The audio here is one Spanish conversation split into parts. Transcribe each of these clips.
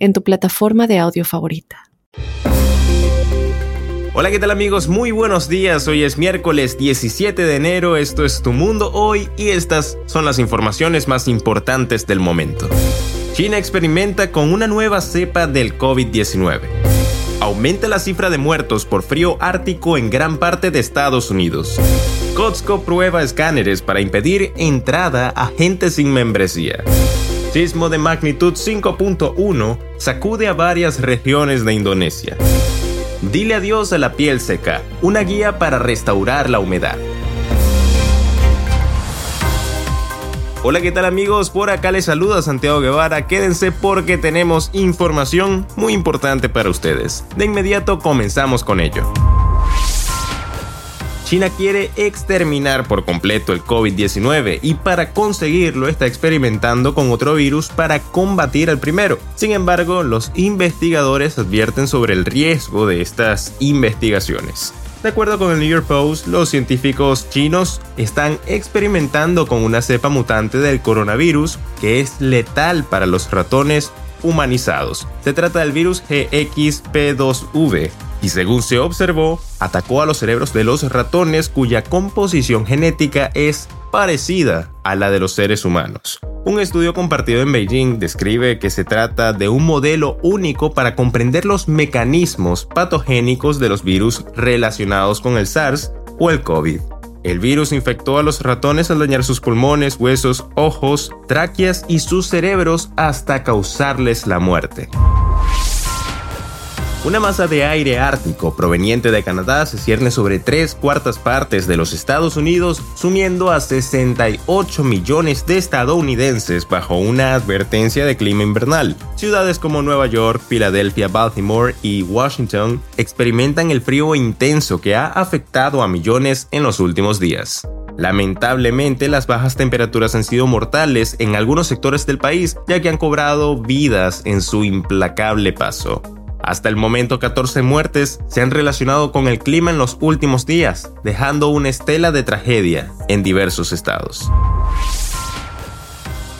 en tu plataforma de audio favorita. Hola, ¿qué tal amigos? Muy buenos días. Hoy es miércoles 17 de enero, esto es Tu Mundo Hoy y estas son las informaciones más importantes del momento. China experimenta con una nueva cepa del COVID-19. Aumenta la cifra de muertos por frío ártico en gran parte de Estados Unidos. Costco prueba escáneres para impedir entrada a gente sin membresía. Sismo de magnitud 5.1 sacude a varias regiones de Indonesia. Dile adiós a la piel seca, una guía para restaurar la humedad. Hola, ¿qué tal amigos? Por acá les saluda Santiago Guevara. Quédense porque tenemos información muy importante para ustedes. De inmediato comenzamos con ello. China quiere exterminar por completo el COVID-19 y para conseguirlo está experimentando con otro virus para combatir al primero. Sin embargo, los investigadores advierten sobre el riesgo de estas investigaciones. De acuerdo con el New York Post, los científicos chinos están experimentando con una cepa mutante del coronavirus que es letal para los ratones humanizados. Se trata del virus GXP2V, y según se observó, atacó a los cerebros de los ratones cuya composición genética es parecida a la de los seres humanos. Un estudio compartido en Beijing describe que se trata de un modelo único para comprender los mecanismos patogénicos de los virus relacionados con el SARS o el COVID. El virus infectó a los ratones al dañar sus pulmones, huesos, ojos, tráqueas y sus cerebros hasta causarles la muerte. Una masa de aire ártico proveniente de Canadá se cierne sobre tres cuartas partes de los Estados Unidos, sumiendo a 68 millones de estadounidenses bajo una advertencia de clima invernal. Ciudades como Nueva York, Filadelfia, Baltimore y Washington experimentan el frío intenso que ha afectado a millones en los últimos días. Lamentablemente, las bajas temperaturas han sido mortales en algunos sectores del país, ya que han cobrado vidas en su implacable paso. Hasta el momento 14 muertes se han relacionado con el clima en los últimos días, dejando una estela de tragedia en diversos estados.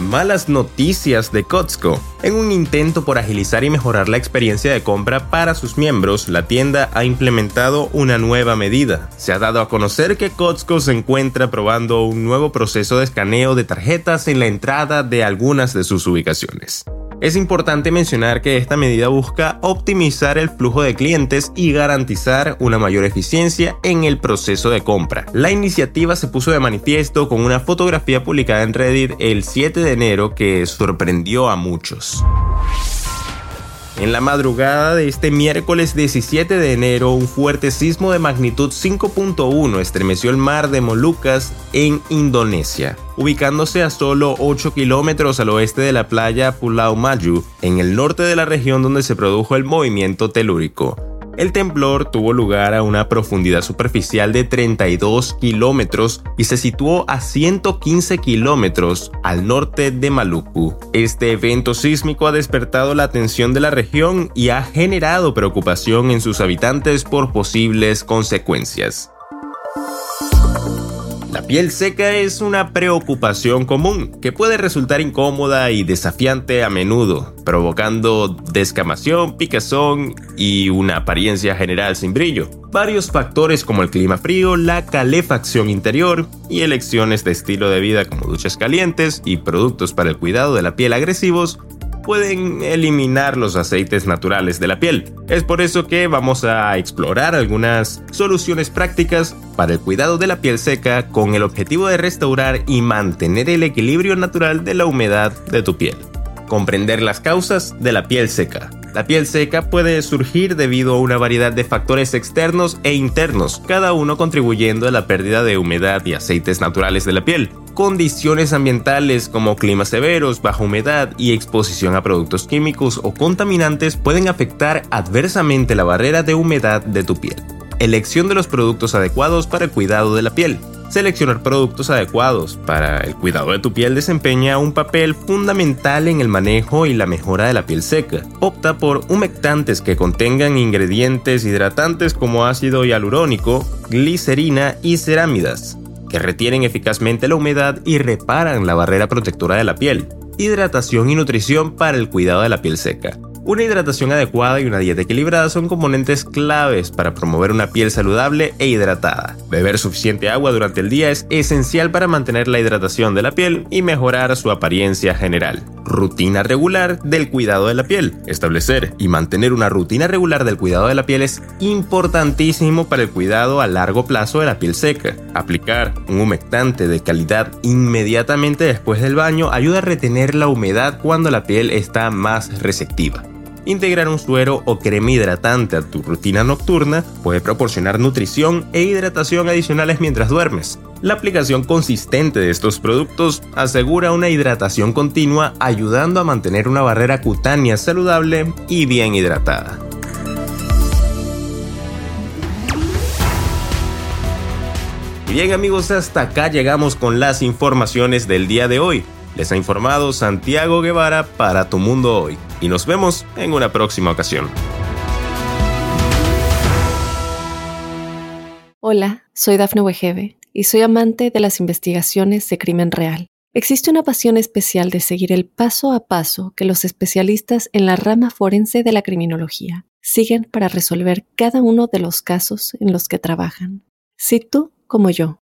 Malas noticias de Costco. En un intento por agilizar y mejorar la experiencia de compra para sus miembros, la tienda ha implementado una nueva medida. Se ha dado a conocer que Costco se encuentra probando un nuevo proceso de escaneo de tarjetas en la entrada de algunas de sus ubicaciones. Es importante mencionar que esta medida busca optimizar el flujo de clientes y garantizar una mayor eficiencia en el proceso de compra. La iniciativa se puso de manifiesto con una fotografía publicada en Reddit el 7 de enero que sorprendió a muchos. En la madrugada de este miércoles 17 de enero, un fuerte sismo de magnitud 5.1 estremeció el mar de Molucas en Indonesia, ubicándose a solo 8 kilómetros al oeste de la playa Pulau Maju, en el norte de la región donde se produjo el movimiento telúrico. El temblor tuvo lugar a una profundidad superficial de 32 kilómetros y se situó a 115 kilómetros al norte de Maluku. Este evento sísmico ha despertado la atención de la región y ha generado preocupación en sus habitantes por posibles consecuencias. Piel seca es una preocupación común que puede resultar incómoda y desafiante a menudo, provocando descamación, picazón y una apariencia general sin brillo. Varios factores como el clima frío, la calefacción interior y elecciones de estilo de vida como duchas calientes y productos para el cuidado de la piel agresivos pueden eliminar los aceites naturales de la piel. Es por eso que vamos a explorar algunas soluciones prácticas para el cuidado de la piel seca con el objetivo de restaurar y mantener el equilibrio natural de la humedad de tu piel. Comprender las causas de la piel seca. La piel seca puede surgir debido a una variedad de factores externos e internos, cada uno contribuyendo a la pérdida de humedad y aceites naturales de la piel. Condiciones ambientales como climas severos, baja humedad y exposición a productos químicos o contaminantes pueden afectar adversamente la barrera de humedad de tu piel. Elección de los productos adecuados para el cuidado de la piel. Seleccionar productos adecuados para el cuidado de tu piel desempeña un papel fundamental en el manejo y la mejora de la piel seca. Opta por humectantes que contengan ingredientes hidratantes como ácido hialurónico, glicerina y cerámidas, que retienen eficazmente la humedad y reparan la barrera protectora de la piel. Hidratación y nutrición para el cuidado de la piel seca. Una hidratación adecuada y una dieta equilibrada son componentes claves para promover una piel saludable e hidratada. Beber suficiente agua durante el día es esencial para mantener la hidratación de la piel y mejorar su apariencia general. Rutina regular del cuidado de la piel. Establecer y mantener una rutina regular del cuidado de la piel es importantísimo para el cuidado a largo plazo de la piel seca. Aplicar un humectante de calidad inmediatamente después del baño ayuda a retener la humedad cuando la piel está más receptiva. Integrar un suero o crema hidratante a tu rutina nocturna puede proporcionar nutrición e hidratación adicionales mientras duermes. La aplicación consistente de estos productos asegura una hidratación continua ayudando a mantener una barrera cutánea saludable y bien hidratada. Bien amigos, hasta acá llegamos con las informaciones del día de hoy. Les ha informado Santiago Guevara para Tu Mundo Hoy y nos vemos en una próxima ocasión. Hola, soy Dafne Wegebe y soy amante de las investigaciones de crimen real. Existe una pasión especial de seguir el paso a paso que los especialistas en la rama forense de la criminología siguen para resolver cada uno de los casos en los que trabajan. Si tú, como yo,